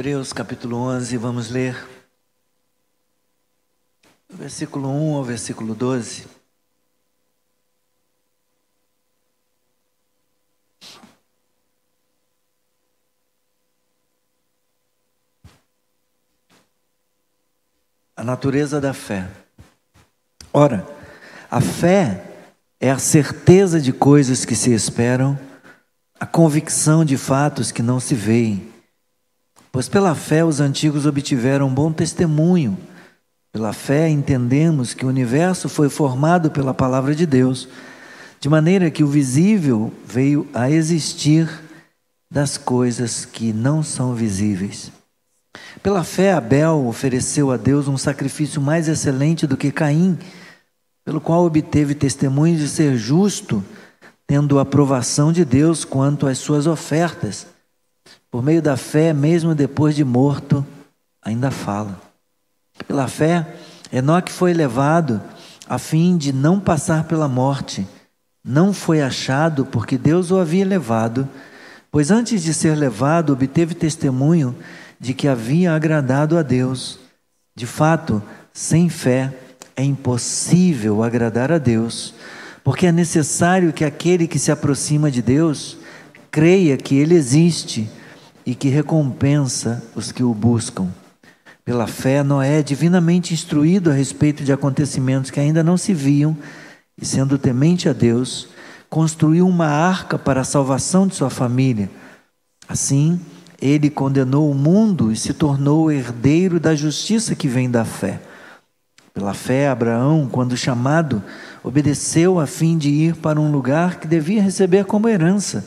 Hebreus capítulo 11, vamos ler versículo 1 ao versículo 12. A natureza da fé. Ora, a fé é a certeza de coisas que se esperam, a convicção de fatos que não se veem. Pois pela fé os antigos obtiveram bom testemunho. Pela fé entendemos que o universo foi formado pela palavra de Deus, de maneira que o visível veio a existir das coisas que não são visíveis. Pela fé, Abel ofereceu a Deus um sacrifício mais excelente do que Caim, pelo qual obteve testemunho de ser justo, tendo aprovação de Deus quanto às suas ofertas. Por meio da fé, mesmo depois de morto, ainda fala. Pela fé, Enoque foi levado a fim de não passar pela morte. Não foi achado porque Deus o havia levado, pois antes de ser levado, obteve testemunho de que havia agradado a Deus. De fato, sem fé é impossível agradar a Deus, porque é necessário que aquele que se aproxima de Deus creia que Ele existe e que recompensa os que o buscam. Pela fé, Noé é divinamente instruído a respeito de acontecimentos que ainda não se viam, e sendo temente a Deus, construiu uma arca para a salvação de sua família. Assim, ele condenou o mundo e se tornou herdeiro da justiça que vem da fé. Pela fé, Abraão, quando chamado, obedeceu a fim de ir para um lugar que devia receber como herança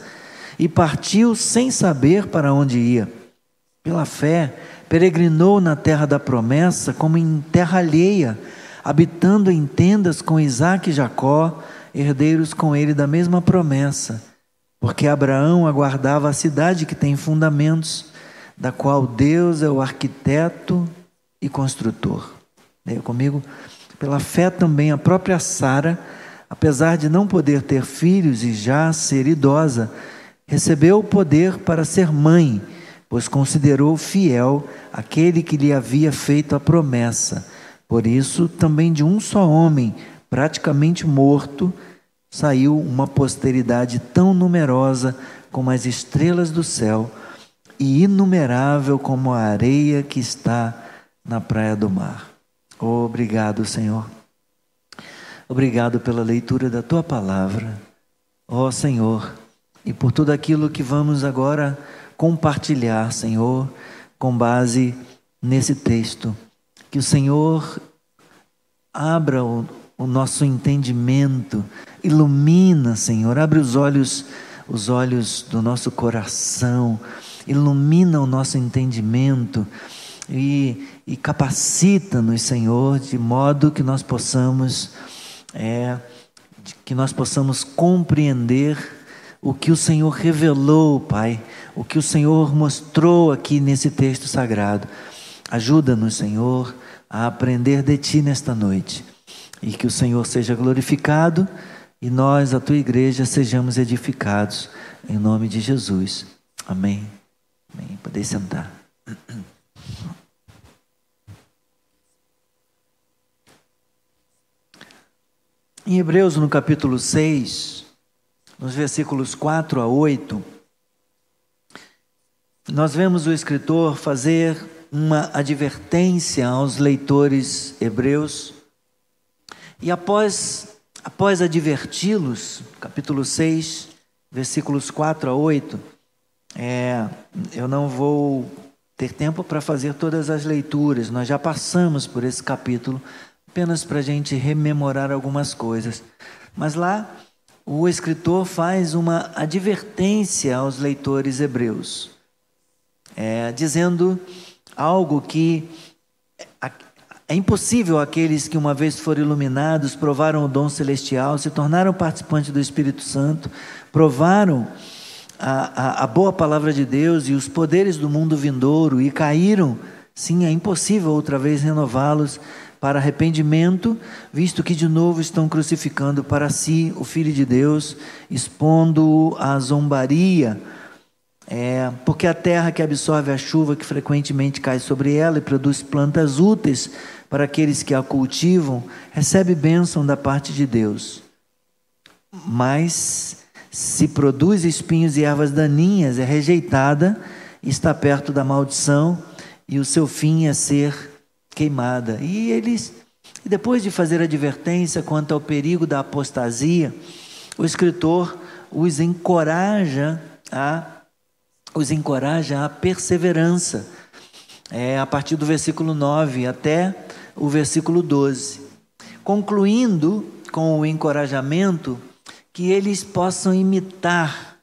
e partiu sem saber para onde ia. Pela fé, peregrinou na terra da promessa como em terra alheia, habitando em tendas com Isaac e Jacó, herdeiros com ele da mesma promessa, porque Abraão aguardava a cidade que tem fundamentos, da qual Deus é o arquiteto e construtor. Leia comigo. Pela fé também a própria Sara, apesar de não poder ter filhos e já ser idosa, recebeu o poder para ser mãe, pois considerou fiel aquele que lhe havia feito a promessa. Por isso, também de um só homem, praticamente morto, saiu uma posteridade tão numerosa como as estrelas do céu e inumerável como a areia que está na praia do mar. Obrigado, Senhor. Obrigado pela leitura da tua palavra. Ó oh, Senhor, e por tudo aquilo que vamos agora compartilhar, Senhor, com base nesse texto. Que o Senhor abra o, o nosso entendimento, ilumina, Senhor, abre os olhos, os olhos do nosso coração, ilumina o nosso entendimento e, e capacita-nos, Senhor, de modo que nós possamos, é, que nós possamos compreender o que o Senhor revelou, Pai, o que o Senhor mostrou aqui nesse texto sagrado. Ajuda-nos, Senhor, a aprender de Ti nesta noite e que o Senhor seja glorificado e nós, a Tua igreja, sejamos edificados. Em nome de Jesus. Amém. Amém. Poder sentar. Em Hebreus, no capítulo 6, nos versículos 4 a 8, nós vemos o escritor fazer uma advertência aos leitores hebreus, e após, após adverti-los, capítulo 6, versículos 4 a 8, é, eu não vou ter tempo para fazer todas as leituras, nós já passamos por esse capítulo, apenas para a gente rememorar algumas coisas. Mas lá o escritor faz uma advertência aos leitores hebreus, é, dizendo algo que é impossível aqueles que uma vez foram iluminados, provaram o dom celestial, se tornaram participantes do Espírito Santo, provaram a, a, a boa palavra de Deus e os poderes do mundo vindouro e caíram. Sim, é impossível outra vez renová-los para arrependimento, visto que de novo estão crucificando para si o Filho de Deus, expondo-o à zombaria. É, porque a terra que absorve a chuva que frequentemente cai sobre ela e produz plantas úteis para aqueles que a cultivam, recebe bênção da parte de Deus. Mas se produz espinhos e ervas daninhas, é rejeitada está perto da maldição, e o seu fim é ser queimada. E eles, depois de fazer advertência quanto ao perigo da apostasia, o escritor os encoraja a os encoraja à perseverança. É, a partir do versículo 9 até o versículo 12. Concluindo com o encorajamento que eles possam imitar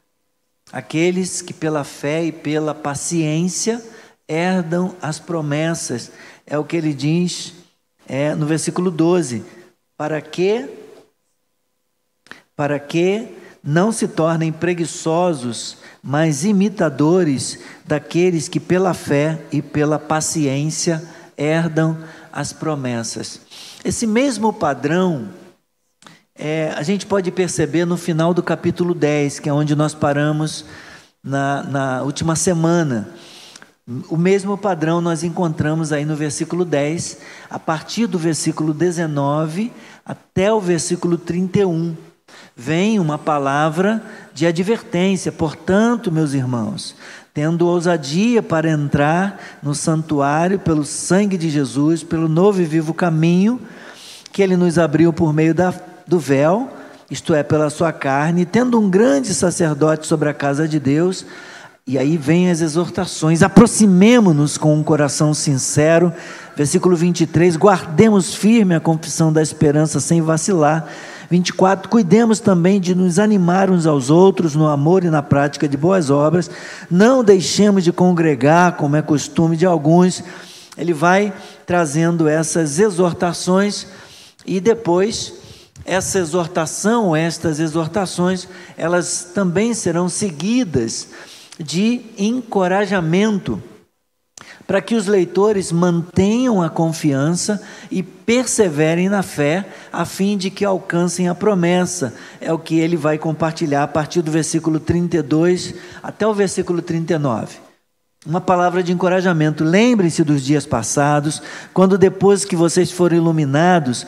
aqueles que pela fé e pela paciência herdam as promessas. É o que ele diz é, no versículo 12. Para que para que não se tornem preguiçosos, mas imitadores daqueles que pela fé e pela paciência herdam as promessas. Esse mesmo padrão é, a gente pode perceber no final do capítulo 10, que é onde nós paramos na, na última semana. O mesmo padrão nós encontramos aí no versículo 10, a partir do versículo 19 até o versículo 31 vem uma palavra de advertência. Portanto, meus irmãos, tendo ousadia para entrar no santuário pelo sangue de Jesus, pelo novo e vivo caminho que ele nos abriu por meio da, do véu, isto é, pela sua carne, tendo um grande sacerdote sobre a casa de Deus, e aí vem as exortações: aproximemo-nos com um coração sincero. Versículo 23: guardemos firme a confissão da esperança sem vacilar 24, cuidemos também de nos animar uns aos outros no amor e na prática de boas obras, não deixemos de congregar, como é costume de alguns. Ele vai trazendo essas exortações e depois essa exortação, estas exortações, elas também serão seguidas de encorajamento para que os leitores mantenham a confiança e perseverem na fé, a fim de que alcancem a promessa. É o que ele vai compartilhar a partir do versículo 32 até o versículo 39. Uma palavra de encorajamento. Lembrem-se dos dias passados, quando depois que vocês foram iluminados,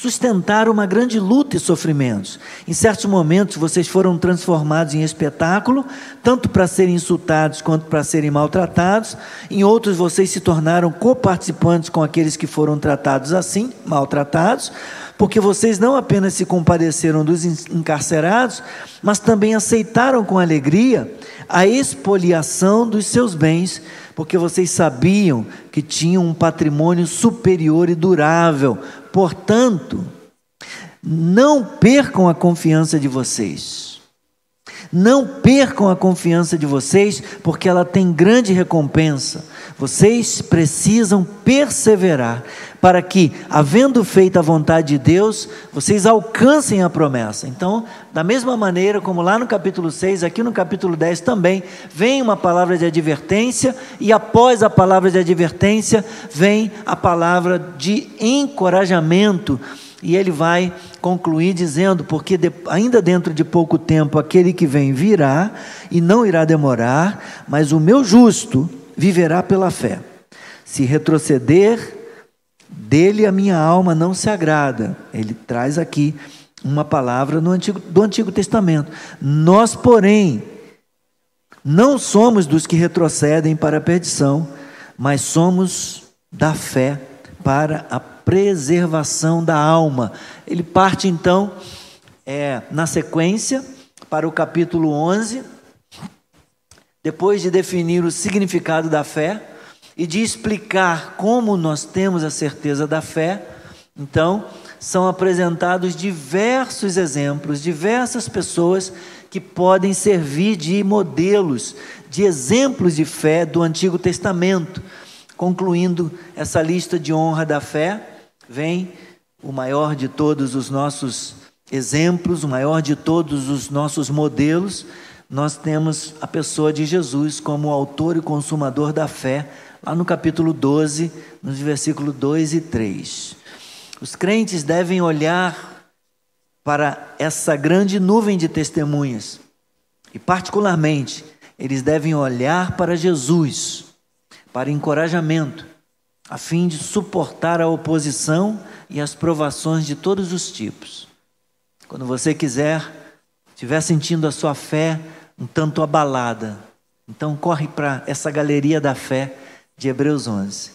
sustentaram uma grande luta e sofrimentos. Em certos momentos vocês foram transformados em espetáculo, tanto para serem insultados quanto para serem maltratados. Em outros vocês se tornaram coparticipantes com aqueles que foram tratados assim, maltratados, porque vocês não apenas se compadeceram dos encarcerados, mas também aceitaram com alegria a expoliação dos seus bens porque vocês sabiam que tinham um patrimônio superior e durável. Portanto, não percam a confiança de vocês. Não percam a confiança de vocês, porque ela tem grande recompensa. Vocês precisam perseverar para que, havendo feito a vontade de Deus, vocês alcancem a promessa. Então, da mesma maneira como lá no capítulo 6, aqui no capítulo 10 também, vem uma palavra de advertência, e após a palavra de advertência, vem a palavra de encorajamento. E ele vai concluir dizendo: Porque de, ainda dentro de pouco tempo aquele que vem virá, e não irá demorar, mas o meu justo viverá pela fé. Se retroceder, dele a minha alma não se agrada. Ele traz aqui uma palavra Antigo, do Antigo Testamento. Nós, porém, não somos dos que retrocedem para a perdição, mas somos da fé para a preservação da alma. Ele parte então, é, na sequência, para o capítulo 11 depois de definir o significado da fé e de explicar como nós temos a certeza da fé, então são apresentados diversos exemplos, diversas pessoas que podem servir de modelos, de exemplos de fé do Antigo Testamento. Concluindo essa lista de honra da fé, vem o maior de todos os nossos exemplos, o maior de todos os nossos modelos, nós temos a pessoa de Jesus como autor e consumador da fé, lá no capítulo 12, nos versículos 2 e 3. Os crentes devem olhar para essa grande nuvem de testemunhas e, particularmente, eles devem olhar para Jesus, para encorajamento, a fim de suportar a oposição e as provações de todos os tipos. Quando você quiser, estiver sentindo a sua fé um tanto abalada, então corre para essa galeria da fé de Hebreus 11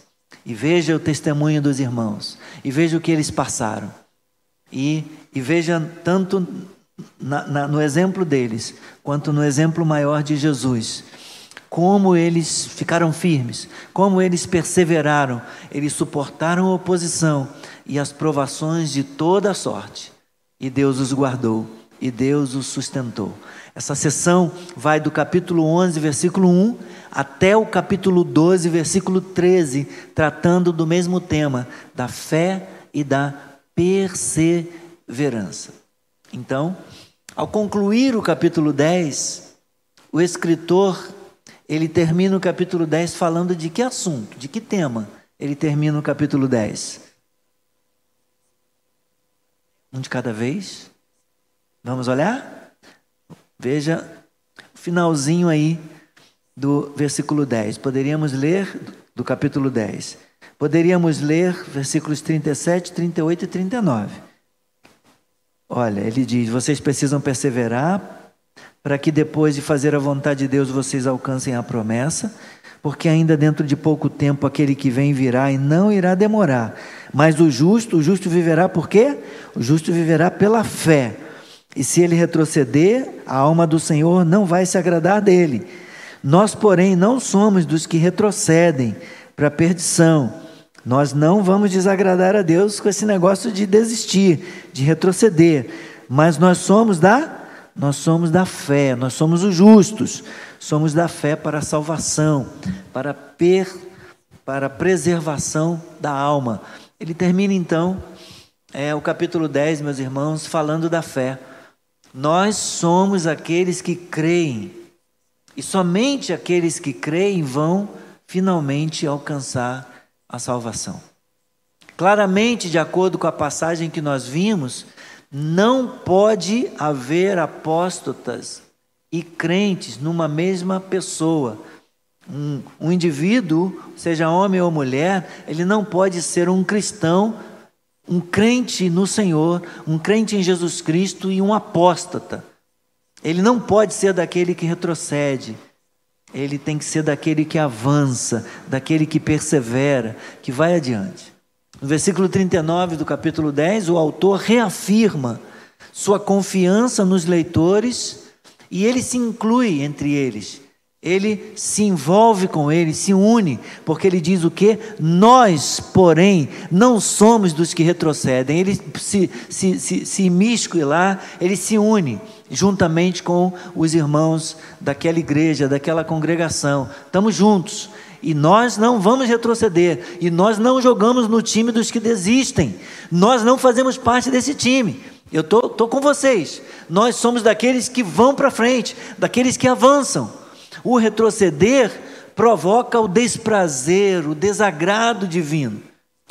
e veja o testemunho dos irmãos e veja o que eles passaram e, e veja tanto na, na, no exemplo deles quanto no exemplo maior de Jesus como eles ficaram firmes, como eles perseveraram, eles suportaram a oposição e as provações de toda sorte. E Deus os guardou, e Deus os sustentou. Essa sessão vai do capítulo 11, versículo 1, até o capítulo 12, versículo 13, tratando do mesmo tema, da fé e da perseverança. Então, ao concluir o capítulo 10, o escritor ele termina o capítulo 10 falando de que assunto, de que tema ele termina o capítulo 10. Um de cada vez. Vamos olhar? Veja o finalzinho aí do versículo 10. Poderíamos ler do capítulo 10. Poderíamos ler versículos 37, 38 e 39. Olha, ele diz: vocês precisam perseverar para que depois de fazer a vontade de Deus vocês alcancem a promessa, porque ainda dentro de pouco tempo aquele que vem virá e não irá demorar. Mas o justo, o justo viverá por quê? O justo viverá pela fé. E se ele retroceder, a alma do Senhor não vai se agradar dele. Nós, porém, não somos dos que retrocedem para a perdição. Nós não vamos desagradar a Deus com esse negócio de desistir, de retroceder, mas nós somos da nós somos da fé, nós somos os justos, somos da fé para a salvação, para, per, para a preservação da alma. Ele termina então é, o capítulo 10, meus irmãos, falando da fé. Nós somos aqueles que creem, e somente aqueles que creem vão finalmente alcançar a salvação. Claramente, de acordo com a passagem que nós vimos, não pode haver apóstatas e crentes numa mesma pessoa. Um, um, indivíduo, seja homem ou mulher, ele não pode ser um cristão, um crente no Senhor, um crente em Jesus Cristo e um apóstata. Ele não pode ser daquele que retrocede. Ele tem que ser daquele que avança, daquele que persevera, que vai adiante. No versículo 39 do capítulo 10, o autor reafirma sua confiança nos leitores e ele se inclui entre eles. Ele se envolve com eles, se une, porque ele diz o que? Nós, porém, não somos dos que retrocedem. Ele se, se, se, se imiscui lá, ele se une juntamente com os irmãos daquela igreja, daquela congregação. Estamos juntos. E nós não vamos retroceder. E nós não jogamos no time dos que desistem. Nós não fazemos parte desse time. Eu estou tô, tô com vocês. Nós somos daqueles que vão para frente, daqueles que avançam. O retroceder provoca o desprazer, o desagrado divino.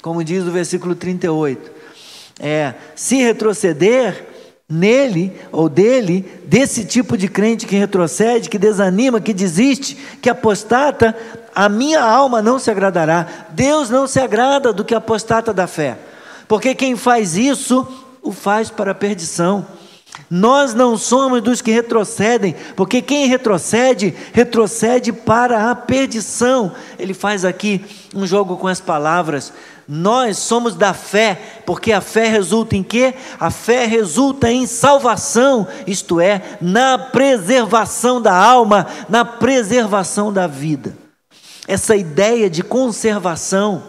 Como diz o versículo 38. É, se retroceder, nele ou dele, desse tipo de crente que retrocede, que desanima, que desiste, que apostata, a minha alma não se agradará. Deus não se agrada do que apostata da fé, porque quem faz isso, o faz para a perdição. Nós não somos dos que retrocedem, porque quem retrocede, retrocede para a perdição. Ele faz aqui um jogo com as palavras. Nós somos da fé, porque a fé resulta em quê? A fé resulta em salvação, isto é, na preservação da alma, na preservação da vida. Essa ideia de conservação,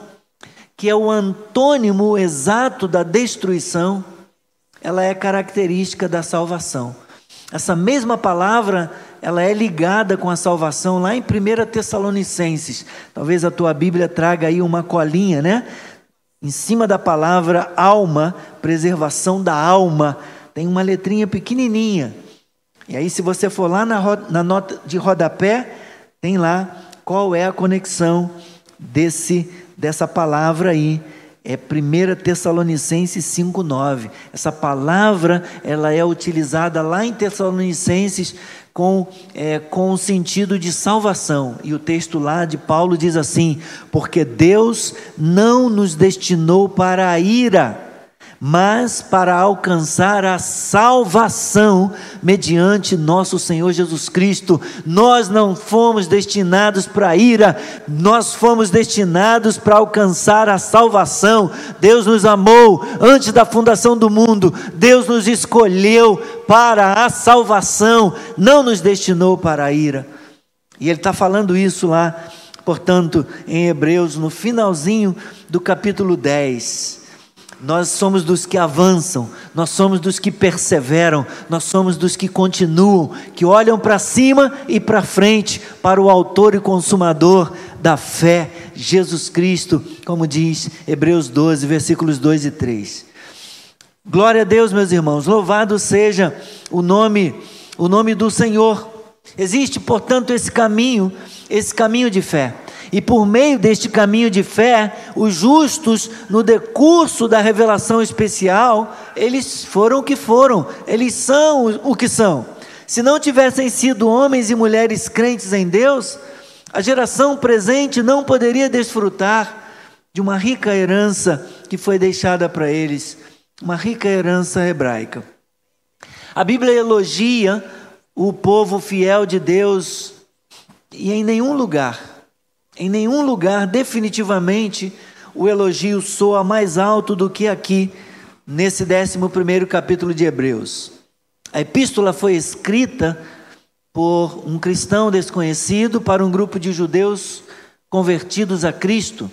que é o antônimo exato da destruição, ela é característica da salvação. Essa mesma palavra, ela é ligada com a salvação lá em 1 Tessalonicenses. Talvez a tua Bíblia traga aí uma colinha, né? Em cima da palavra alma, preservação da alma, tem uma letrinha pequenininha. E aí, se você for lá na, na nota de rodapé, tem lá qual é a conexão desse dessa palavra aí é 1 Tessalonicenses 5,9. Essa palavra ela é utilizada lá em Tessalonicenses com, é, com o sentido de salvação. E o texto lá de Paulo diz assim: Porque Deus não nos destinou para a ira mas para alcançar a salvação mediante nosso Senhor Jesus Cristo. Nós não fomos destinados para ira, nós fomos destinados para alcançar a salvação. Deus nos amou antes da fundação do mundo, Deus nos escolheu para a salvação, não nos destinou para a ira. E Ele está falando isso lá, portanto, em Hebreus, no finalzinho do capítulo 10. Nós somos dos que avançam, nós somos dos que perseveram, nós somos dos que continuam, que olham para cima e para frente, para o Autor e Consumador da fé, Jesus Cristo, como diz Hebreus 12, versículos 2 e 3. Glória a Deus, meus irmãos, louvado seja o nome, o nome do Senhor. Existe, portanto, esse caminho, esse caminho de fé. E por meio deste caminho de fé, os justos, no decurso da revelação especial, eles foram o que foram, eles são o que são. Se não tivessem sido homens e mulheres crentes em Deus, a geração presente não poderia desfrutar de uma rica herança que foi deixada para eles, uma rica herança hebraica. A Bíblia elogia o povo fiel de Deus e em nenhum lugar em nenhum lugar, definitivamente, o elogio soa mais alto do que aqui, nesse 11 capítulo de Hebreus. A epístola foi escrita por um cristão desconhecido para um grupo de judeus convertidos a Cristo,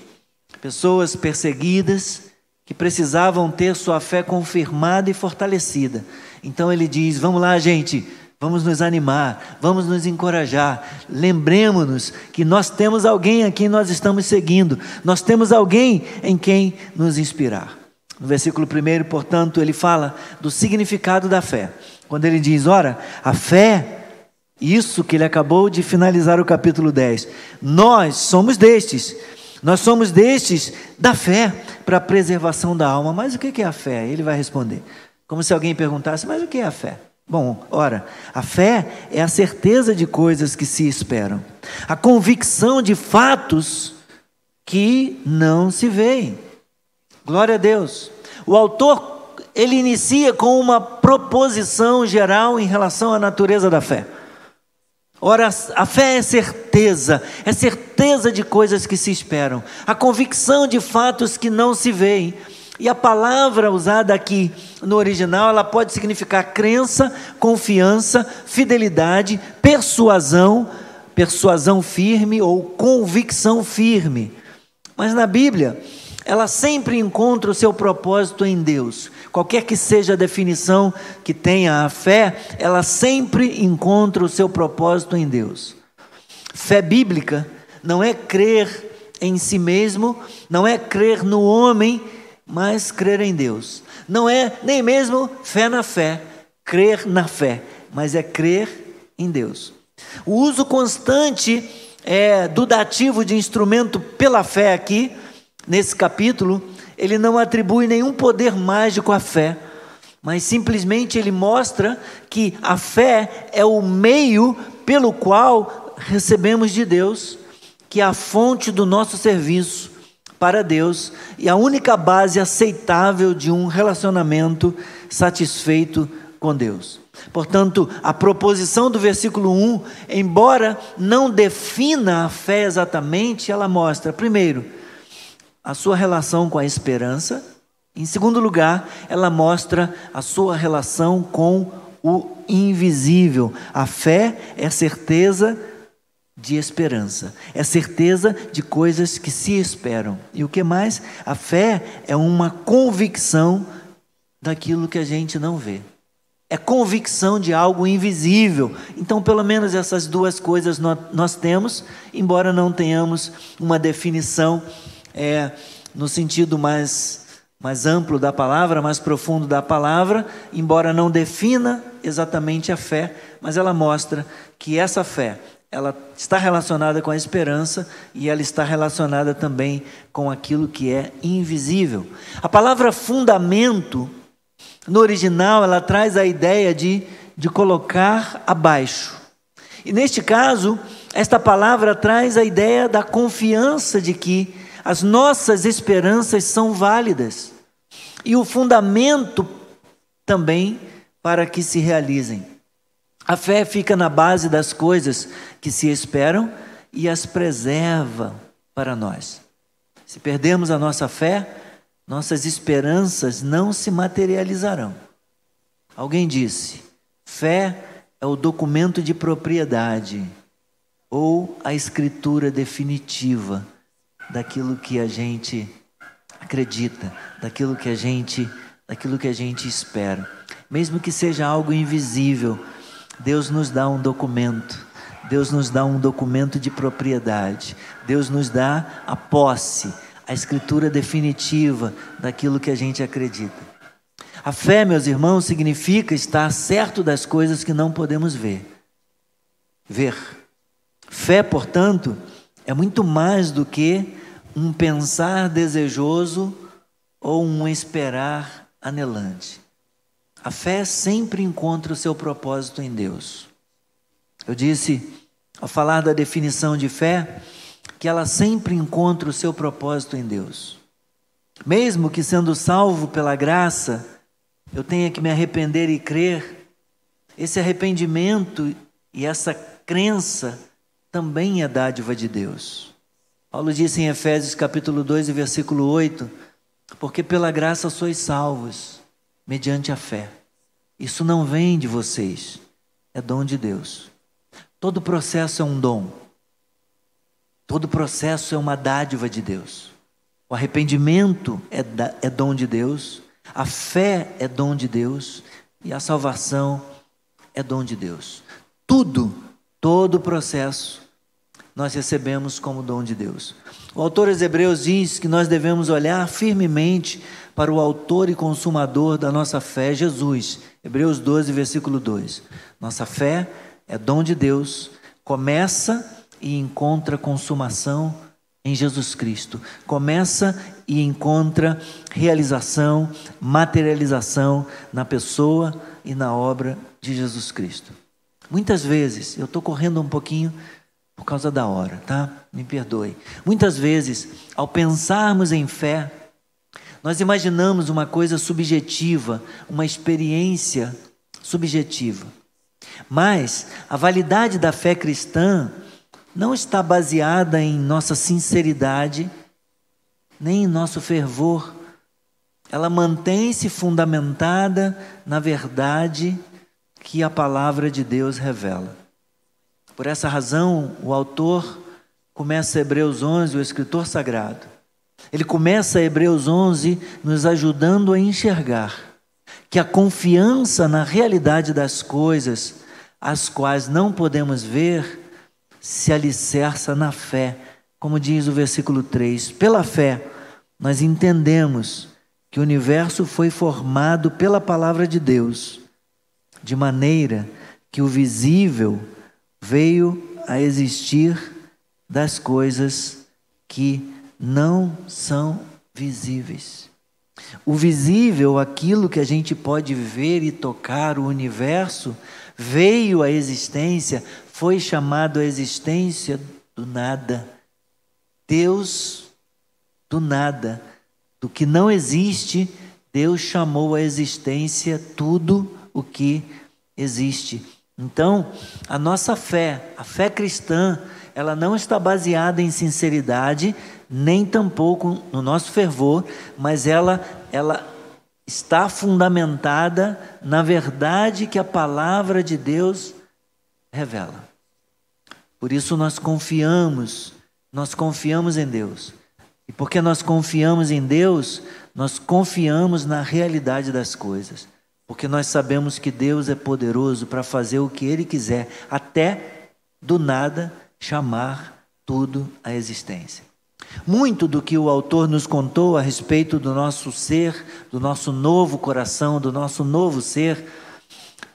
pessoas perseguidas que precisavam ter sua fé confirmada e fortalecida. Então ele diz: Vamos lá, gente, Vamos nos animar, vamos nos encorajar. Lembremos-nos que nós temos alguém a quem nós estamos seguindo, nós temos alguém em quem nos inspirar. No versículo 1, portanto, ele fala do significado da fé. Quando ele diz: Ora, a fé, isso que ele acabou de finalizar o capítulo 10, nós somos destes, nós somos destes da fé para a preservação da alma. Mas o que é a fé? Ele vai responder. Como se alguém perguntasse: Mas o que é a fé? Bom, ora, a fé é a certeza de coisas que se esperam, a convicção de fatos que não se veem. Glória a Deus. O autor ele inicia com uma proposição geral em relação à natureza da fé. Ora, a fé é certeza, é certeza de coisas que se esperam, a convicção de fatos que não se veem. E a palavra usada aqui no original, ela pode significar crença, confiança, fidelidade, persuasão, persuasão firme ou convicção firme. Mas na Bíblia, ela sempre encontra o seu propósito em Deus. Qualquer que seja a definição que tenha a fé, ela sempre encontra o seu propósito em Deus. Fé bíblica não é crer em si mesmo, não é crer no homem mas crer em Deus. Não é nem mesmo fé na fé, crer na fé, mas é crer em Deus. O uso constante é, do dativo de instrumento pela fé aqui, nesse capítulo, ele não atribui nenhum poder mágico à fé, mas simplesmente ele mostra que a fé é o meio pelo qual recebemos de Deus, que é a fonte do nosso serviço para Deus e a única base aceitável de um relacionamento satisfeito com Deus. Portanto, a proposição do versículo 1, embora não defina a fé exatamente, ela mostra, primeiro, a sua relação com a esperança, em segundo lugar, ela mostra a sua relação com o invisível. A fé é certeza de esperança, é certeza de coisas que se esperam. E o que mais? A fé é uma convicção daquilo que a gente não vê. É convicção de algo invisível. Então, pelo menos essas duas coisas nós, temos, embora não tenhamos uma definição é, no sentido mais, mais amplo da palavra, mais profundo da palavra, embora não defina exatamente a fé, mas ela mostra que essa fé ela está relacionada com a esperança e ela está relacionada também com aquilo que é invisível. A palavra fundamento, no original, ela traz a ideia de, de colocar abaixo. E neste caso, esta palavra traz a ideia da confiança de que as nossas esperanças são válidas e o fundamento também para que se realizem. A fé fica na base das coisas que se esperam e as preserva para nós. Se perdermos a nossa fé, nossas esperanças não se materializarão. Alguém disse: fé é o documento de propriedade ou a escritura definitiva daquilo que a gente acredita, daquilo que a gente, daquilo que a gente espera. Mesmo que seja algo invisível, Deus nos dá um documento. Deus nos dá um documento de propriedade. Deus nos dá a posse, a escritura definitiva daquilo que a gente acredita. A fé, meus irmãos, significa estar certo das coisas que não podemos ver. Ver. Fé, portanto, é muito mais do que um pensar desejoso ou um esperar anelante. A fé sempre encontra o seu propósito em Deus. Eu disse, ao falar da definição de fé, que ela sempre encontra o seu propósito em Deus. Mesmo que sendo salvo pela graça, eu tenha que me arrepender e crer, esse arrependimento e essa crença também é dádiva de Deus. Paulo disse em Efésios capítulo 2 e versículo 8: Porque pela graça sois salvos mediante a fé. Isso não vem de vocês, é dom de Deus. Todo processo é um dom. Todo processo é uma dádiva de Deus. O arrependimento é, da, é dom de Deus, a fé é dom de Deus e a salvação é dom de Deus. Tudo, todo o processo, nós recebemos como dom de Deus. O autor aos Hebreus diz que nós devemos olhar firmemente para o autor e consumador da nossa fé, Jesus. Hebreus 12, versículo 2. Nossa fé é dom de Deus, começa e encontra consumação em Jesus Cristo. Começa e encontra realização, materialização na pessoa e na obra de Jesus Cristo. Muitas vezes, eu estou correndo um pouquinho por causa da hora, tá? Me perdoe. Muitas vezes, ao pensarmos em fé, nós imaginamos uma coisa subjetiva, uma experiência subjetiva. Mas a validade da fé cristã não está baseada em nossa sinceridade, nem em nosso fervor. Ela mantém-se fundamentada na verdade que a palavra de Deus revela. Por essa razão, o autor começa Hebreus 11, o escritor sagrado ele começa Hebreus 11 nos ajudando a enxergar que a confiança na realidade das coisas, as quais não podemos ver, se alicerça na fé. Como diz o versículo 3: pela fé, nós entendemos que o universo foi formado pela palavra de Deus, de maneira que o visível veio a existir das coisas que não são visíveis. O visível, aquilo que a gente pode ver e tocar, o universo, veio à existência, foi chamado à existência do nada. Deus, do nada, do que não existe, Deus chamou à existência tudo o que existe. Então, a nossa fé, a fé cristã, ela não está baseada em sinceridade, nem tampouco no nosso fervor, mas ela, ela está fundamentada na verdade que a palavra de Deus revela. Por isso nós confiamos, nós confiamos em Deus. E porque nós confiamos em Deus, nós confiamos na realidade das coisas. Porque nós sabemos que Deus é poderoso para fazer o que Ele quiser, até do nada chamar tudo à existência. Muito do que o autor nos contou a respeito do nosso ser, do nosso novo coração, do nosso novo ser,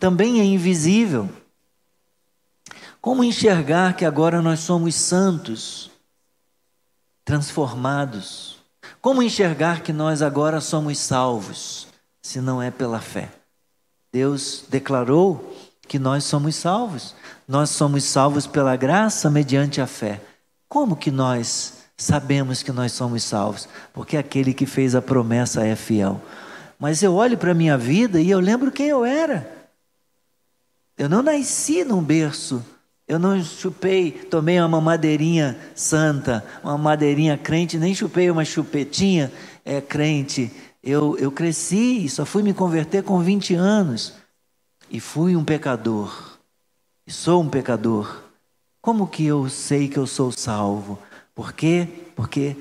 também é invisível. Como enxergar que agora nós somos santos, transformados? Como enxergar que nós agora somos salvos, se não é pela fé? Deus declarou que nós somos salvos. Nós somos salvos pela graça mediante a fé. Como que nós sabemos que nós somos salvos? Porque aquele que fez a promessa é fiel. Mas eu olho para a minha vida e eu lembro quem eu era. Eu não nasci num berço eu não chupei, tomei uma mamadeirinha santa, uma madeirinha crente, nem chupei uma chupetinha é, crente. Eu, eu cresci, só fui me converter com 20 anos. E fui um pecador. E sou um pecador. Como que eu sei que eu sou salvo? Por quê? Porque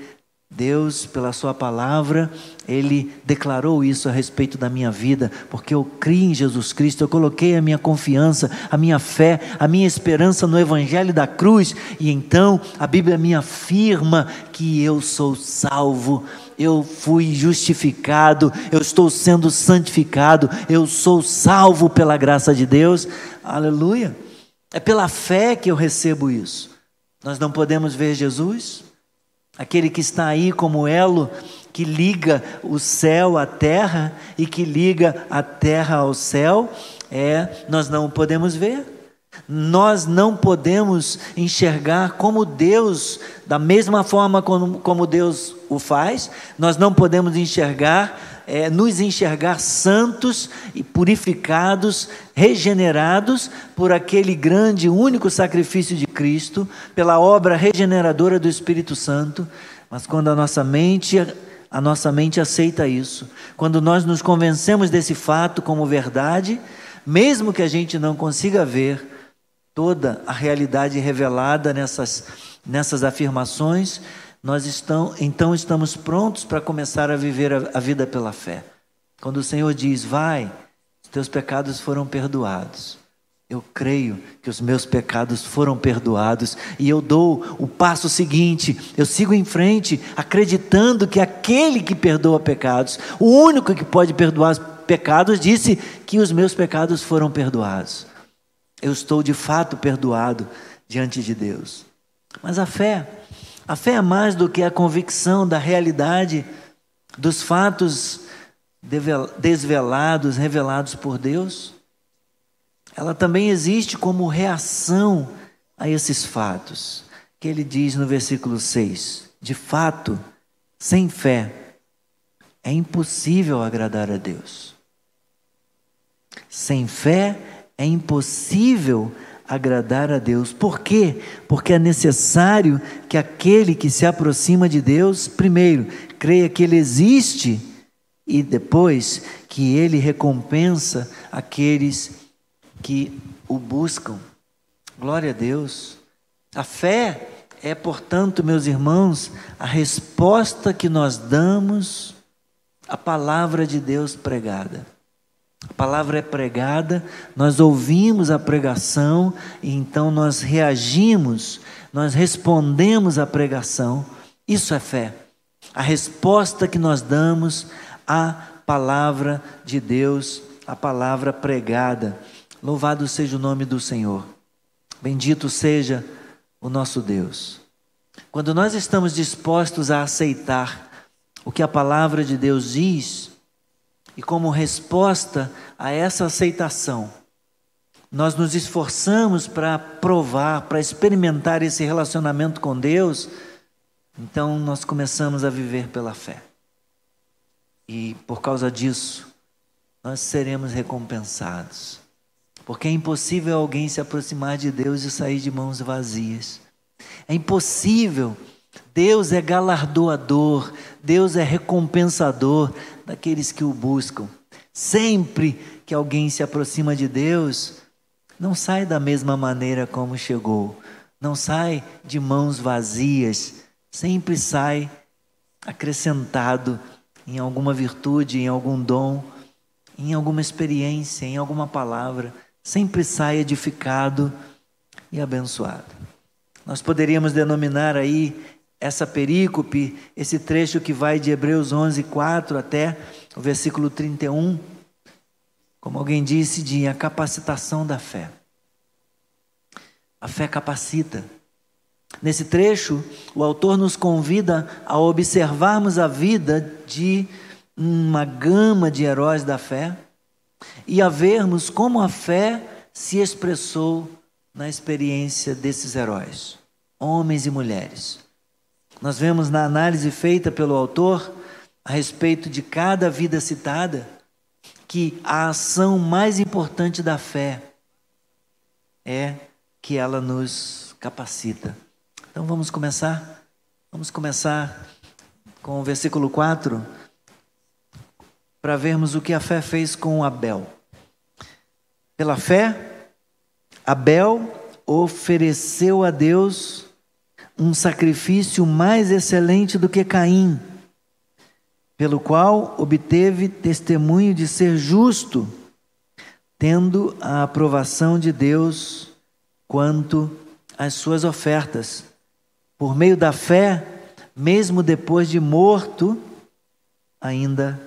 Deus, pela Sua palavra, Ele declarou isso a respeito da minha vida, porque eu criei em Jesus Cristo, eu coloquei a minha confiança, a minha fé, a minha esperança no Evangelho da cruz, e então a Bíblia me afirma que eu sou salvo, eu fui justificado, eu estou sendo santificado, eu sou salvo pela graça de Deus, aleluia. É pela fé que eu recebo isso. Nós não podemos ver Jesus, aquele que está aí como elo que liga o céu à terra e que liga a terra ao céu, é, nós não podemos ver. Nós não podemos enxergar como Deus, da mesma forma como, como Deus o faz, nós não podemos enxergar é, nos enxergar santos e purificados, regenerados por aquele grande, único sacrifício de Cristo, pela obra regeneradora do Espírito Santo. Mas quando a nossa mente, a nossa mente aceita isso, quando nós nos convencemos desse fato como verdade, mesmo que a gente não consiga ver toda a realidade revelada nessas, nessas afirmações, nós estão, então estamos prontos para começar a viver a, a vida pela fé. Quando o Senhor diz, vai, teus pecados foram perdoados. Eu creio que os meus pecados foram perdoados e eu dou o passo seguinte, eu sigo em frente, acreditando que aquele que perdoa pecados, o único que pode perdoar os pecados, disse que os meus pecados foram perdoados. Eu estou de fato perdoado diante de Deus. Mas a fé, a fé é mais do que a convicção da realidade dos fatos desvelados, revelados por Deus. Ela também existe como reação a esses fatos, que ele diz no versículo 6: De fato, sem fé, é impossível agradar a Deus. Sem fé, é impossível agradar a Deus. Por quê? Porque é necessário que aquele que se aproxima de Deus, primeiro, creia que Ele existe e depois que Ele recompensa aqueles que o buscam. Glória a Deus. A fé é, portanto, meus irmãos, a resposta que nós damos à palavra de Deus pregada. A palavra é pregada, nós ouvimos a pregação e então nós reagimos, nós respondemos à pregação. Isso é fé. A resposta que nós damos à palavra de Deus, a palavra pregada. Louvado seja o nome do Senhor. Bendito seja o nosso Deus. Quando nós estamos dispostos a aceitar o que a palavra de Deus diz, e como resposta a essa aceitação, nós nos esforçamos para provar, para experimentar esse relacionamento com Deus, então nós começamos a viver pela fé. E por causa disso, nós seremos recompensados. Porque é impossível alguém se aproximar de Deus e sair de mãos vazias. É impossível. Deus é galardoador, Deus é recompensador daqueles que o buscam. Sempre que alguém se aproxima de Deus, não sai da mesma maneira como chegou, não sai de mãos vazias, sempre sai acrescentado em alguma virtude, em algum dom, em alguma experiência, em alguma palavra, sempre sai edificado e abençoado. Nós poderíamos denominar aí essa perícope, esse trecho que vai de Hebreus 11, 4 até o versículo 31, como alguém disse, de a capacitação da fé. A fé capacita. Nesse trecho, o autor nos convida a observarmos a vida de uma gama de heróis da fé e a vermos como a fé se expressou na experiência desses heróis, homens e mulheres. Nós vemos na análise feita pelo autor a respeito de cada vida citada que a ação mais importante da fé é que ela nos capacita. Então vamos começar? Vamos começar com o versículo 4 para vermos o que a fé fez com Abel. Pela fé, Abel ofereceu a Deus um sacrifício mais excelente do que Caim, pelo qual obteve testemunho de ser justo, tendo a aprovação de Deus quanto às suas ofertas. Por meio da fé, mesmo depois de morto, ainda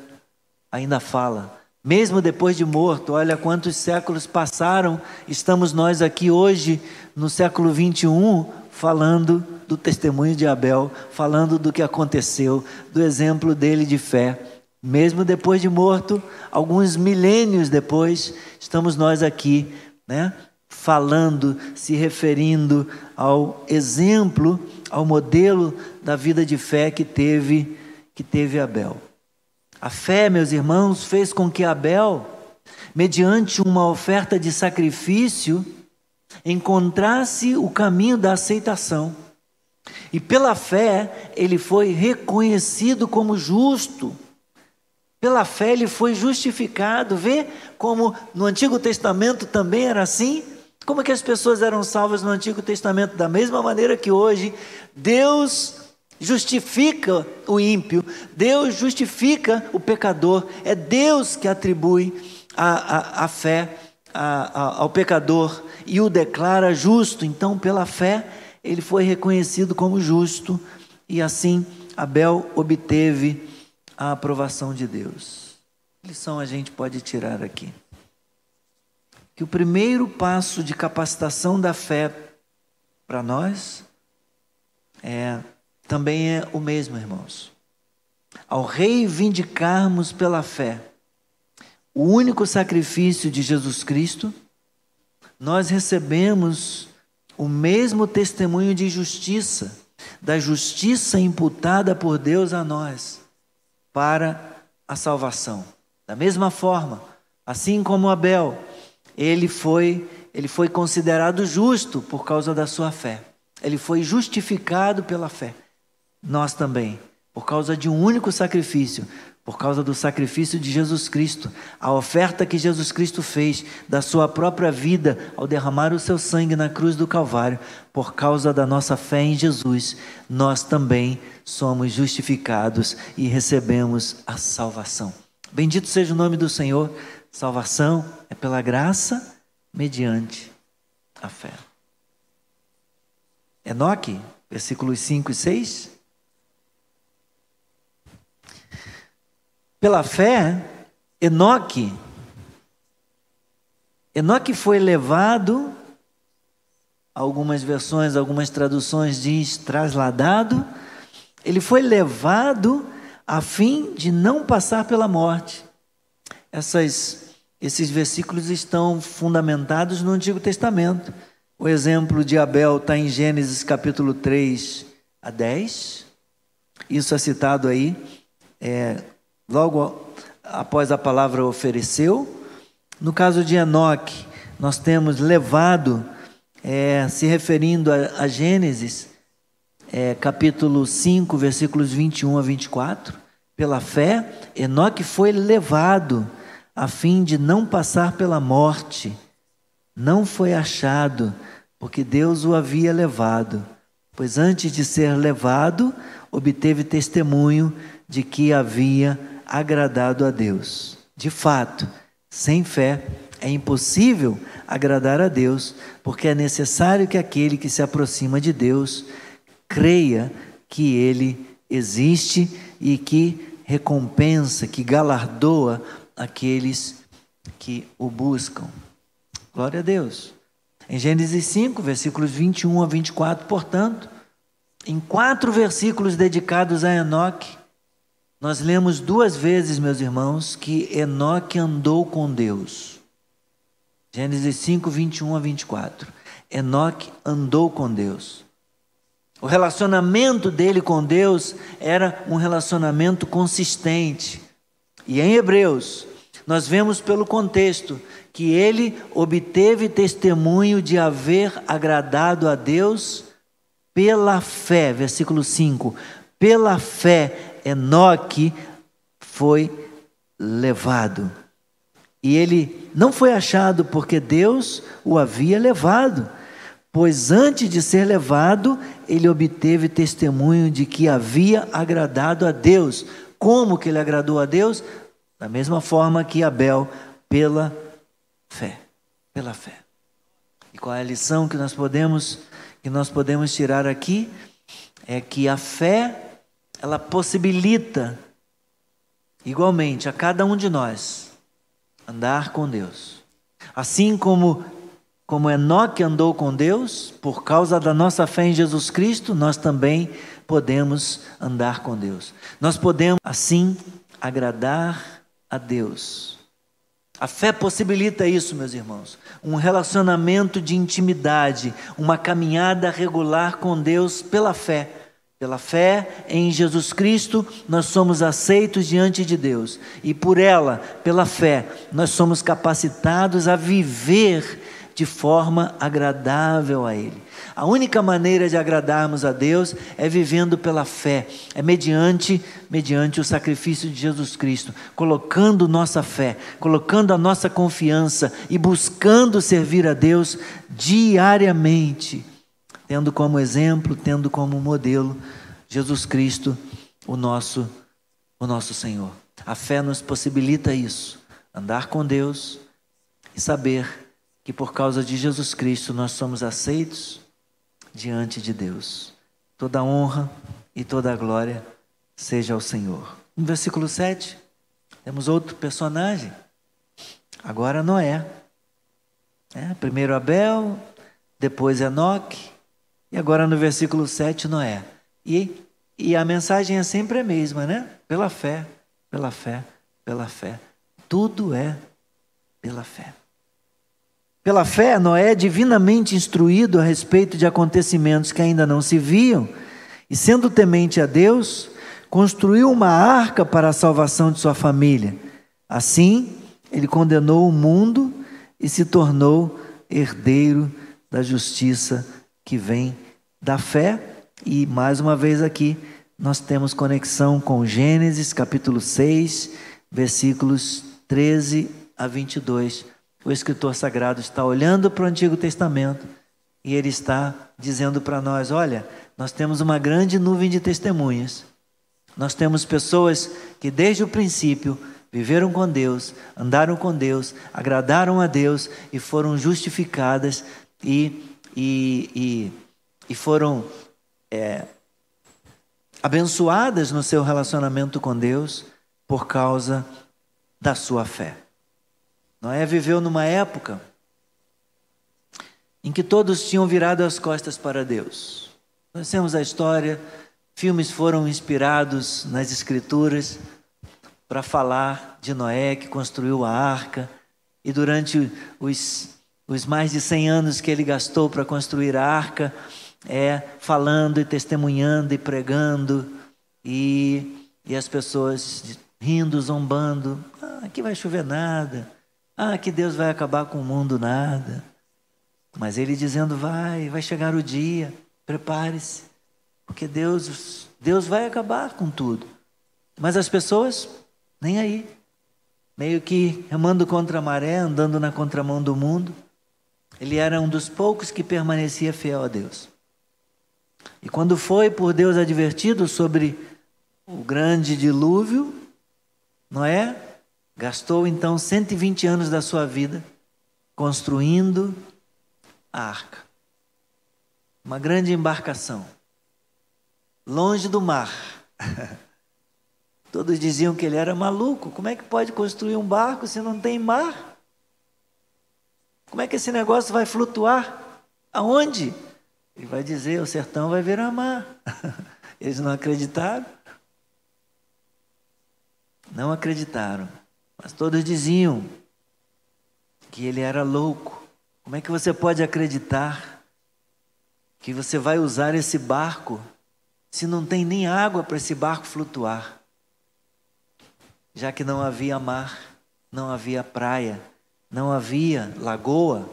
ainda fala. Mesmo depois de morto, olha quantos séculos passaram, estamos nós aqui hoje no século 21 falando do testemunho de Abel, falando do que aconteceu, do exemplo dele de fé. Mesmo depois de morto, alguns milênios depois, estamos nós aqui, né, falando, se referindo ao exemplo ao modelo da vida de fé que teve, que teve Abel. A fé, meus irmãos, fez com que Abel, mediante uma oferta de sacrifício, encontrasse o caminho da aceitação. E pela fé, ele foi reconhecido como justo. Pela fé, ele foi justificado. Vê como no Antigo Testamento também era assim? Como que as pessoas eram salvas no Antigo Testamento? Da mesma maneira que hoje, Deus justifica o ímpio, Deus justifica o pecador, é Deus que atribui a, a, a fé a, ao pecador e o declara justo. Então, pela fé, ele foi reconhecido como justo e assim Abel obteve a aprovação de Deus. Que lição a gente pode tirar aqui? que o primeiro passo de capacitação da fé para nós é também é o mesmo, irmãos. Ao reivindicarmos pela fé o único sacrifício de Jesus Cristo, nós recebemos o mesmo testemunho de justiça, da justiça imputada por Deus a nós para a salvação. Da mesma forma, assim como Abel ele foi, ele foi considerado justo por causa da sua fé. Ele foi justificado pela fé. Nós também, por causa de um único sacrifício, por causa do sacrifício de Jesus Cristo, a oferta que Jesus Cristo fez da sua própria vida ao derramar o seu sangue na cruz do Calvário, por causa da nossa fé em Jesus, nós também somos justificados e recebemos a salvação. Bendito seja o nome do Senhor. Salvação é pela graça mediante a fé. Enoque, versículos 5 e 6. Pela fé, Enoque, Enoque foi levado, algumas versões, algumas traduções diz trasladado, ele foi levado a fim de não passar pela morte. Essas esses versículos estão fundamentados no Antigo Testamento. O exemplo de Abel está em Gênesis capítulo 3 a 10. Isso é citado aí, é, logo após a palavra ofereceu. No caso de Enoque, nós temos levado, é, se referindo a, a Gênesis, é, capítulo 5, versículos 21 a 24. Pela fé, Enoque foi levado a fim de não passar pela morte. Não foi achado, porque Deus o havia levado, pois antes de ser levado, obteve testemunho de que havia agradado a Deus. De fato, sem fé é impossível agradar a Deus, porque é necessário que aquele que se aproxima de Deus creia que ele existe e que recompensa, que galardoa aqueles que o buscam. Glória a Deus. Em Gênesis 5, versículos 21 a 24, portanto, em quatro versículos dedicados a Enoque, nós lemos duas vezes, meus irmãos, que Enoque andou com Deus. Gênesis 5, 21 a 24. Enoque andou com Deus. O relacionamento dele com Deus era um relacionamento consistente. E em Hebreus, nós vemos pelo contexto que ele obteve testemunho de haver agradado a Deus pela fé. Versículo 5. Pela fé, Enoque foi levado. E ele não foi achado porque Deus o havia levado pois antes de ser levado, ele obteve testemunho de que havia agradado a Deus. Como que ele agradou a Deus? Da mesma forma que Abel, pela fé, pela fé. E qual é a lição que nós podemos que nós podemos tirar aqui? É que a fé ela possibilita igualmente a cada um de nós andar com Deus. Assim como como Enoque andou com Deus, por causa da nossa fé em Jesus Cristo, nós também podemos andar com Deus. Nós podemos, assim, agradar a Deus. A fé possibilita isso, meus irmãos. Um relacionamento de intimidade, uma caminhada regular com Deus pela fé. Pela fé em Jesus Cristo, nós somos aceitos diante de Deus. E por ela, pela fé, nós somos capacitados a viver de forma agradável a Ele. A única maneira de agradarmos a Deus é vivendo pela fé, é mediante, mediante o sacrifício de Jesus Cristo, colocando nossa fé, colocando a nossa confiança e buscando servir a Deus diariamente, tendo como exemplo, tendo como modelo Jesus Cristo, o nosso, o nosso Senhor. A fé nos possibilita isso, andar com Deus e saber que por causa de Jesus Cristo nós somos aceitos diante de Deus. Toda honra e toda glória seja ao Senhor. No versículo 7, temos outro personagem. Agora Noé. É, primeiro Abel, depois Enoque, e agora no versículo 7, Noé. E, e a mensagem é sempre a mesma, né? Pela fé, pela fé, pela fé. Tudo é pela fé. Pela fé, Noé é divinamente instruído a respeito de acontecimentos que ainda não se viam, e sendo temente a Deus, construiu uma arca para a salvação de sua família. Assim, ele condenou o mundo e se tornou herdeiro da justiça que vem da fé. E mais uma vez aqui, nós temos conexão com Gênesis capítulo 6, versículos 13 a 22 o escritor sagrado está olhando para o Antigo Testamento e ele está dizendo para nós: olha, nós temos uma grande nuvem de testemunhas. Nós temos pessoas que desde o princípio viveram com Deus, andaram com Deus, agradaram a Deus e foram justificadas e, e, e, e foram é, abençoadas no seu relacionamento com Deus por causa da sua fé. Noé viveu numa época em que todos tinham virado as costas para Deus. Conhecemos a história, filmes foram inspirados nas Escrituras para falar de Noé que construiu a arca e durante os, os mais de 100 anos que ele gastou para construir a arca, é falando e testemunhando e pregando e, e as pessoas rindo, zombando. Ah, aqui vai chover nada. Ah, que Deus vai acabar com o mundo, nada. Mas ele dizendo: vai, vai chegar o dia, prepare-se, porque Deus, Deus vai acabar com tudo. Mas as pessoas, nem aí, meio que remando contra a maré, andando na contramão do mundo. Ele era um dos poucos que permanecia fiel a Deus. E quando foi por Deus advertido sobre o grande dilúvio, Noé Gastou então 120 anos da sua vida construindo a arca. Uma grande embarcação, longe do mar. Todos diziam que ele era maluco. Como é que pode construir um barco se não tem mar? Como é que esse negócio vai flutuar? Aonde? Ele vai dizer: o sertão vai virar mar. Eles não acreditaram. Não acreditaram. Mas todos diziam que ele era louco. Como é que você pode acreditar que você vai usar esse barco se não tem nem água para esse barco flutuar? Já que não havia mar, não havia praia, não havia lagoa,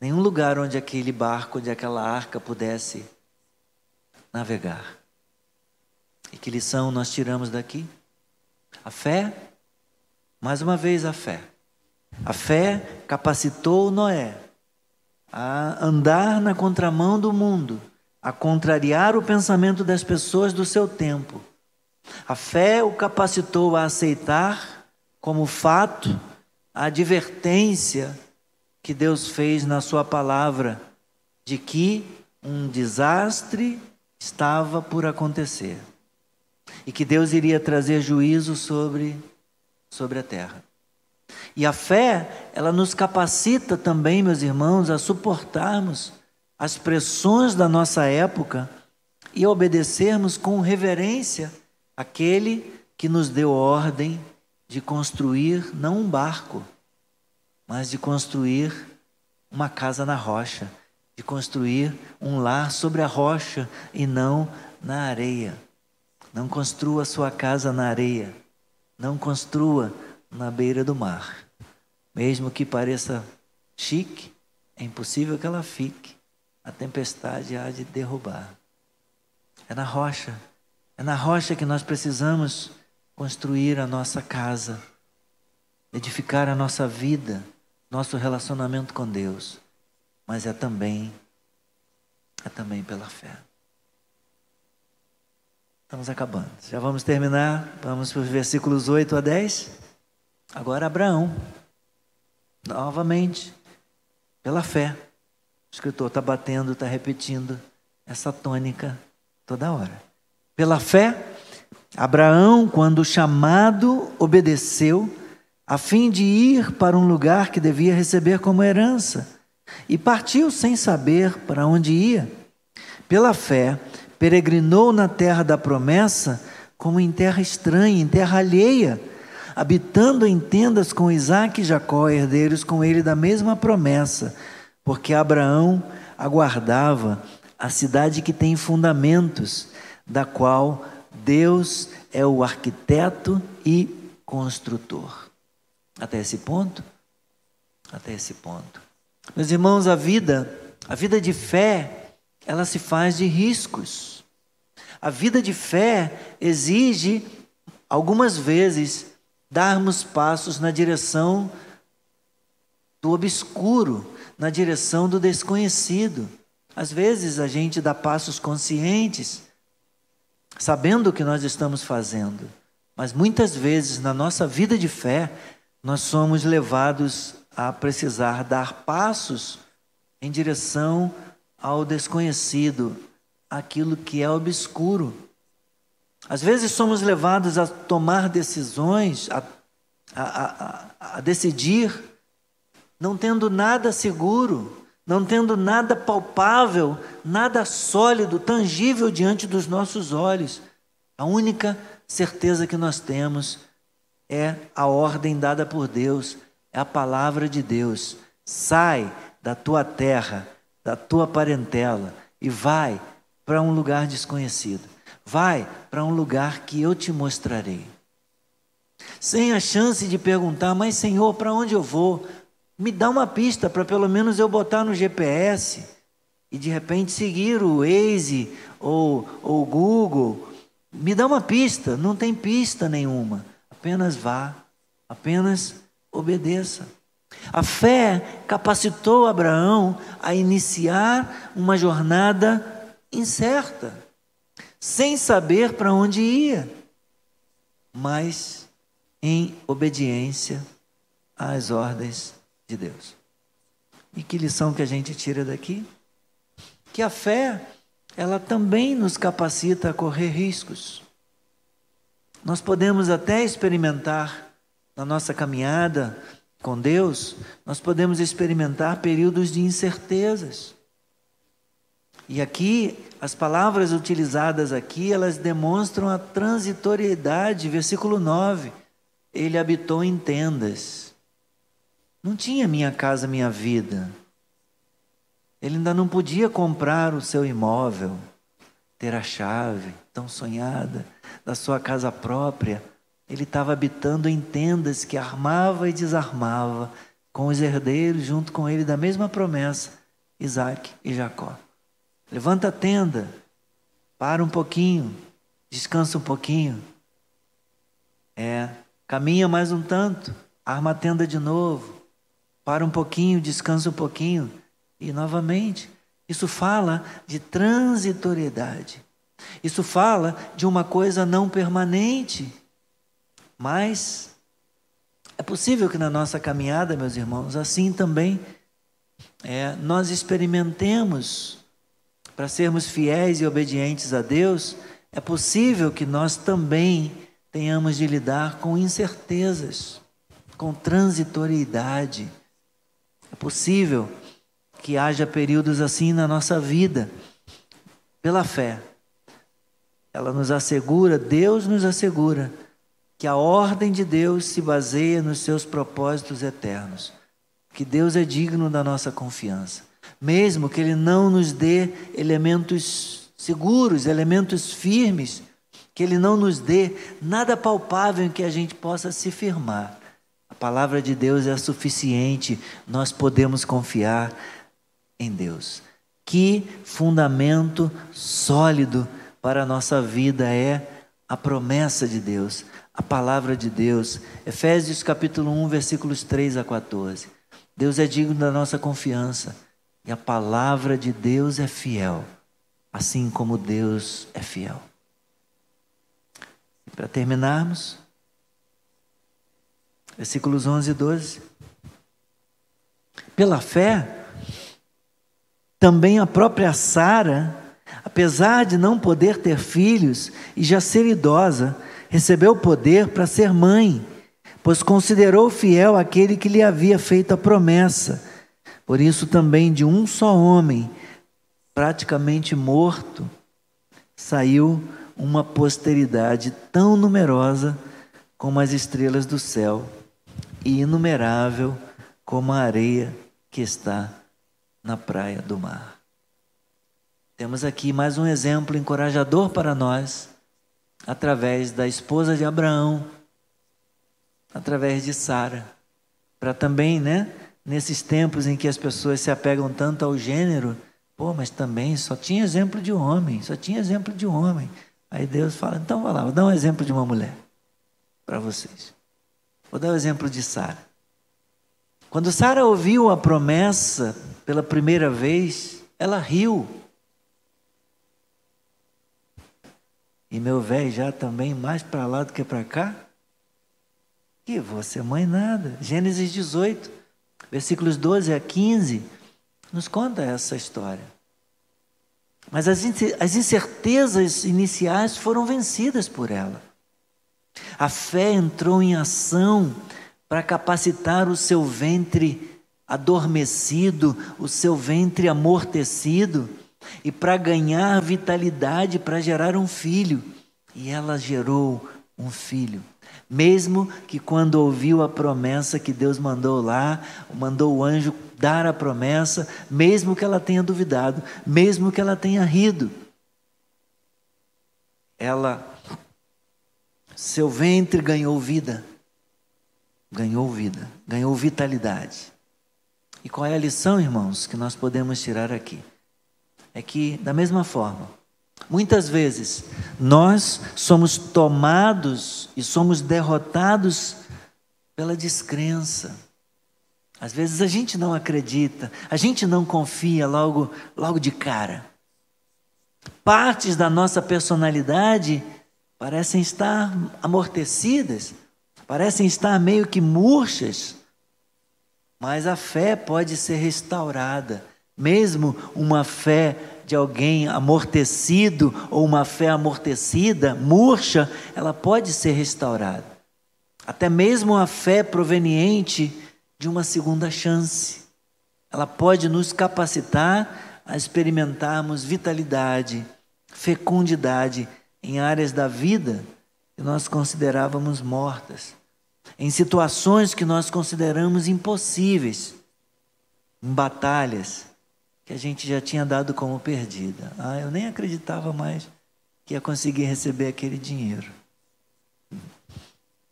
nenhum lugar onde aquele barco, onde aquela arca pudesse navegar. E que lição nós tiramos daqui? A fé, mais uma vez a fé. A fé capacitou Noé a andar na contramão do mundo, a contrariar o pensamento das pessoas do seu tempo. A fé o capacitou a aceitar como fato a advertência que Deus fez na Sua palavra de que um desastre estava por acontecer e que Deus iria trazer juízo sobre, sobre a terra. E a fé, ela nos capacita também, meus irmãos, a suportarmos as pressões da nossa época e obedecermos com reverência aquele que nos deu ordem de construir não um barco, mas de construir uma casa na rocha, de construir um lar sobre a rocha e não na areia. Não construa sua casa na areia, não construa na beira do mar. Mesmo que pareça chique, é impossível que ela fique. A tempestade há de derrubar. É na rocha, é na rocha que nós precisamos construir a nossa casa, edificar a nossa vida, nosso relacionamento com Deus. Mas é também, é também pela fé. Estamos acabando. Já vamos terminar. Vamos para os versículos 8 a 10. Agora Abraão, novamente, pela fé. O escritor está batendo, está repetindo essa tônica toda hora. Pela fé, Abraão, quando chamado, obedeceu, a fim de ir para um lugar que devia receber como herança, e partiu sem saber para onde ia. Pela fé, peregrinou na terra da promessa, como em terra estranha, em terra alheia habitando em tendas com Isaac e Jacó, herdeiros com ele da mesma promessa, porque Abraão aguardava a cidade que tem fundamentos, da qual Deus é o arquiteto e construtor. Até esse ponto? Até esse ponto. Meus irmãos, a vida, a vida de fé, ela se faz de riscos. A vida de fé exige, algumas vezes, darmos passos na direção do obscuro, na direção do desconhecido. Às vezes a gente dá passos conscientes, sabendo o que nós estamos fazendo, mas muitas vezes na nossa vida de fé, nós somos levados a precisar dar passos em direção ao desconhecido, aquilo que é obscuro. Às vezes somos levados a tomar decisões, a, a, a, a decidir, não tendo nada seguro, não tendo nada palpável, nada sólido, tangível diante dos nossos olhos. A única certeza que nós temos é a ordem dada por Deus, é a palavra de Deus. Sai da tua terra, da tua parentela e vai para um lugar desconhecido. Vai para um lugar que eu te mostrarei. Sem a chance de perguntar, mas Senhor, para onde eu vou? Me dá uma pista para pelo menos eu botar no GPS e de repente seguir o Waze ou o Google. Me dá uma pista, não tem pista nenhuma. Apenas vá, apenas obedeça. A fé capacitou Abraão a iniciar uma jornada incerta sem saber para onde ia, mas em obediência às ordens de Deus. E que lição que a gente tira daqui? Que a fé, ela também nos capacita a correr riscos. Nós podemos até experimentar na nossa caminhada com Deus, nós podemos experimentar períodos de incertezas. E aqui, as palavras utilizadas aqui, elas demonstram a transitoriedade. Versículo 9: Ele habitou em tendas. Não tinha minha casa, minha vida. Ele ainda não podia comprar o seu imóvel, ter a chave tão sonhada da sua casa própria. Ele estava habitando em tendas que armava e desarmava, com os herdeiros junto com ele da mesma promessa, Isaac e Jacó. Levanta a tenda, para um pouquinho, descansa um pouquinho. É, caminha mais um tanto, arma a tenda de novo, para um pouquinho, descansa um pouquinho e novamente. Isso fala de transitoriedade. Isso fala de uma coisa não permanente. Mas é possível que na nossa caminhada, meus irmãos, assim também é, nós experimentemos para sermos fiéis e obedientes a Deus, é possível que nós também tenhamos de lidar com incertezas, com transitoriedade. É possível que haja períodos assim na nossa vida, pela fé. Ela nos assegura, Deus nos assegura, que a ordem de Deus se baseia nos seus propósitos eternos, que Deus é digno da nossa confiança mesmo que Ele não nos dê elementos seguros, elementos firmes, que Ele não nos dê nada palpável em que a gente possa se firmar. Palavra de Deus é suficiente, nós podemos confiar em Deus. Que fundamento sólido para a nossa vida é a promessa de Deus, a palavra de Deus. Efésios capítulo 1, versículos 3 a 14. Deus é digno da nossa confiança. E a palavra de Deus é fiel, assim como Deus é fiel. E para terminarmos, versículos 11 e 12. Pela fé, também a própria Sara, apesar de não poder ter filhos e já ser idosa, recebeu poder para ser mãe, pois considerou fiel aquele que lhe havia feito a promessa. Por isso, também de um só homem, praticamente morto, saiu uma posteridade tão numerosa como as estrelas do céu e inumerável como a areia que está na praia do mar. Temos aqui mais um exemplo encorajador para nós, através da esposa de Abraão, através de Sara, para também, né, nesses tempos em que as pessoas se apegam tanto ao gênero, pô, mas também só tinha exemplo de homem, só tinha exemplo de homem. Aí Deus fala: então vai lá, vou dar um exemplo de uma mulher para vocês. Vou dar o exemplo de Sara. Quando Sara ouviu a promessa pela primeira vez, ela riu. E meu velho já também mais para lá do que para cá. E você mãe nada. Gênesis 18 versículos 12 a 15, nos conta essa história. Mas as incertezas iniciais foram vencidas por ela. A fé entrou em ação para capacitar o seu ventre adormecido, o seu ventre amortecido, e para ganhar vitalidade para gerar um filho. E ela gerou um filho. Mesmo que quando ouviu a promessa que Deus mandou lá, mandou o anjo dar a promessa, mesmo que ela tenha duvidado, mesmo que ela tenha rido, ela, seu ventre ganhou vida, ganhou vida, ganhou vitalidade. E qual é a lição, irmãos, que nós podemos tirar aqui? É que, da mesma forma, Muitas vezes nós somos tomados e somos derrotados pela descrença. Às vezes a gente não acredita, a gente não confia logo, logo de cara. Partes da nossa personalidade parecem estar amortecidas, parecem estar meio que murchas, mas a fé pode ser restaurada, mesmo uma fé de alguém amortecido ou uma fé amortecida, murcha, ela pode ser restaurada. Até mesmo a fé proveniente de uma segunda chance. Ela pode nos capacitar a experimentarmos vitalidade, fecundidade em áreas da vida que nós considerávamos mortas, em situações que nós consideramos impossíveis, em batalhas que a gente já tinha dado como perdida. Ah, eu nem acreditava mais que ia conseguir receber aquele dinheiro.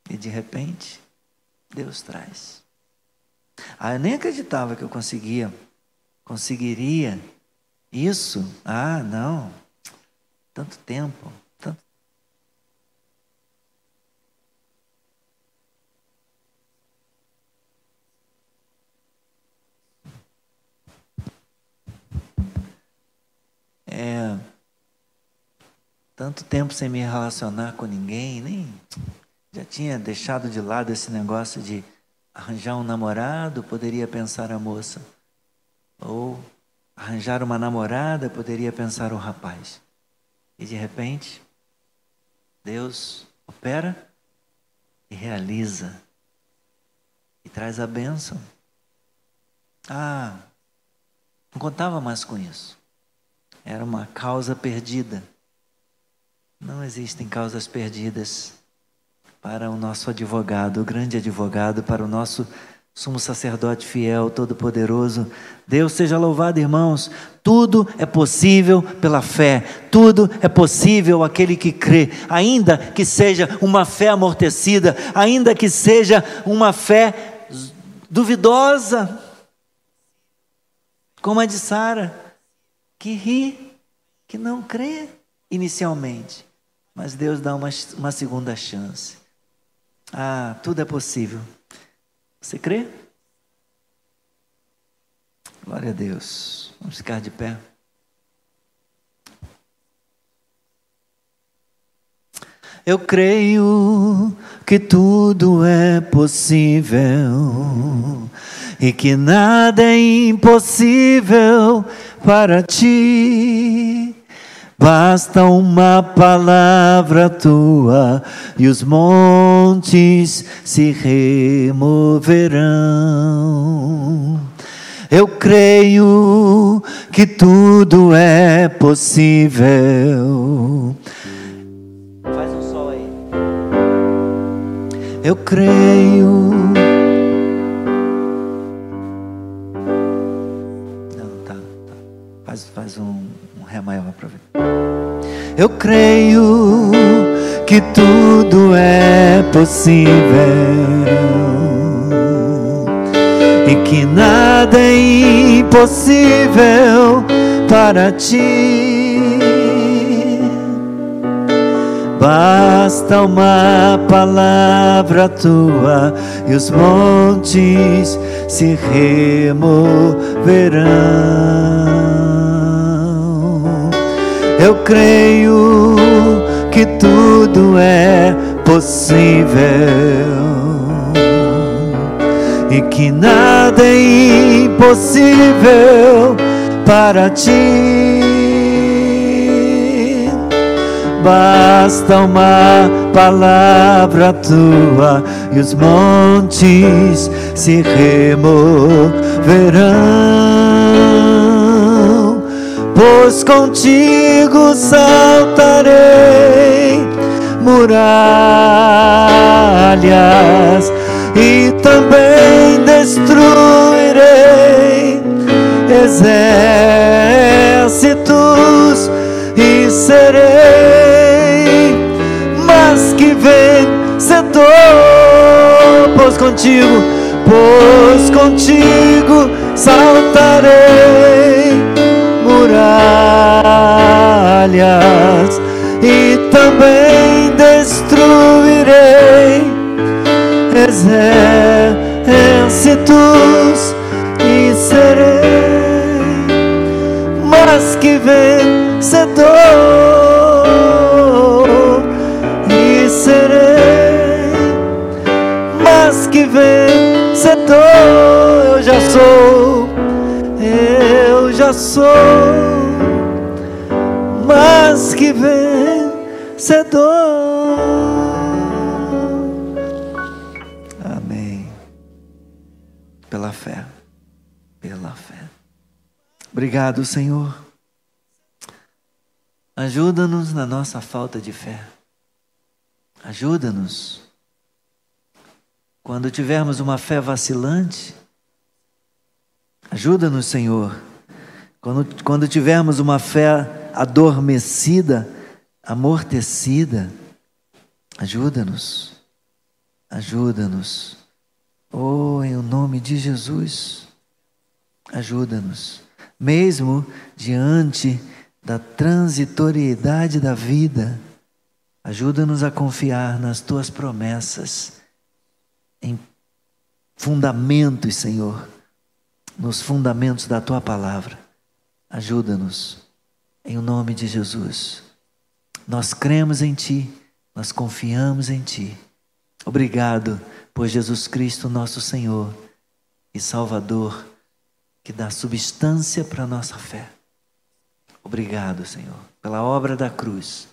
E de repente, Deus traz. Ah, eu nem acreditava que eu conseguia, conseguiria isso. Ah, não. Tanto tempo, tanto É, tanto tempo sem me relacionar com ninguém, nem já tinha deixado de lado esse negócio de arranjar um namorado, poderia pensar a moça. Ou arranjar uma namorada, poderia pensar o rapaz. E de repente, Deus opera e realiza. E traz a bênção. Ah, não contava mais com isso. Era uma causa perdida. Não existem causas perdidas para o nosso advogado, o grande advogado, para o nosso sumo sacerdote fiel, todo-poderoso. Deus seja louvado, irmãos. Tudo é possível pela fé, tudo é possível aquele que crê, ainda que seja uma fé amortecida, ainda que seja uma fé duvidosa, como a de Sara, que ri, que não crê inicialmente, mas Deus dá uma, uma segunda chance. Ah, tudo é possível. Você crê? Glória a Deus. Vamos ficar de pé. Eu creio que tudo é possível e que nada é impossível para ti. Basta uma palavra tua e os montes se removerão. Eu creio que tudo é possível. Faz um sol aí. Eu creio. Faz, faz um, um ré maior para ver. Eu creio que tudo é possível e que nada é impossível para ti. Basta uma palavra tua e os montes se removerão. Eu creio que tudo é possível e que nada é impossível para ti. Basta uma palavra tua e os montes se removerão pois contigo saltarei muralhas e também destruirei exércitos e serei mas que vencedor, pois contigo, pois contigo saltarei muralhas e também destruirei exércitos e serei mais que vencedor e serei mais que vencedor. Eu já sou eu já sou que vencedor. Amém. pela fé. Pela fé. Obrigado, Senhor. Ajuda-nos na nossa falta de fé. Ajuda-nos. Quando tivermos uma fé vacilante, ajuda-nos, Senhor. Quando, quando tivermos uma fé adormecida, amortecida, ajuda-nos. Ajuda-nos. Oh, em nome de Jesus, ajuda-nos. Mesmo diante da transitoriedade da vida, ajuda-nos a confiar nas tuas promessas, em fundamentos, Senhor, nos fundamentos da tua palavra. Ajuda-nos, em o nome de Jesus. Nós cremos em Ti, nós confiamos em Ti. Obrigado por Jesus Cristo, nosso Senhor e Salvador, que dá substância para a nossa fé. Obrigado, Senhor, pela obra da cruz.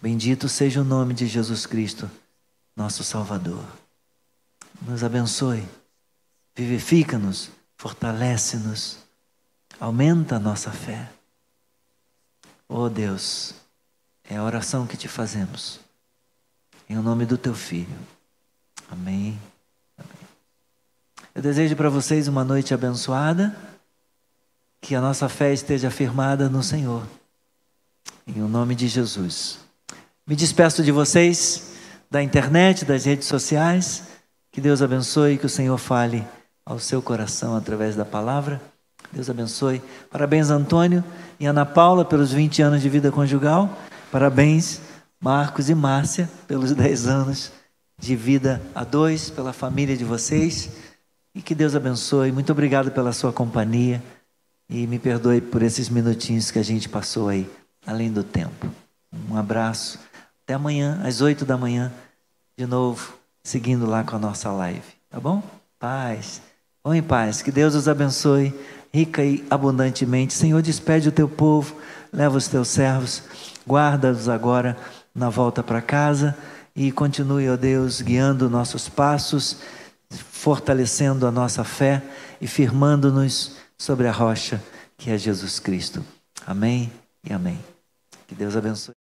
Bendito seja o nome de Jesus Cristo, nosso Salvador. Nos abençoe, vivifica-nos, fortalece-nos, aumenta a nossa fé. Oh Deus, é a oração que te fazemos. Em nome do teu filho. Amém. Amém. Eu desejo para vocês uma noite abençoada que a nossa fé esteja firmada no Senhor. Em o nome de Jesus. Me despeço de vocês da internet, das redes sociais. Que Deus abençoe, que o Senhor fale ao seu coração através da palavra. Deus abençoe. Parabéns, Antônio e Ana Paula, pelos 20 anos de vida conjugal. Parabéns, Marcos e Márcia, pelos 10 anos de vida a dois, pela família de vocês. E que Deus abençoe. Muito obrigado pela sua companhia. E me perdoe por esses minutinhos que a gente passou aí, além do tempo. Um abraço. Até amanhã, às oito da manhã, de novo, seguindo lá com a nossa live. Tá bom? Paz. Vão em paz. Que Deus os abençoe rica e abundantemente. Senhor, despede o teu povo, leva os teus servos, guarda-os agora na volta para casa e continue, ó Deus, guiando nossos passos, fortalecendo a nossa fé e firmando-nos sobre a rocha que é Jesus Cristo. Amém e amém. Que Deus abençoe.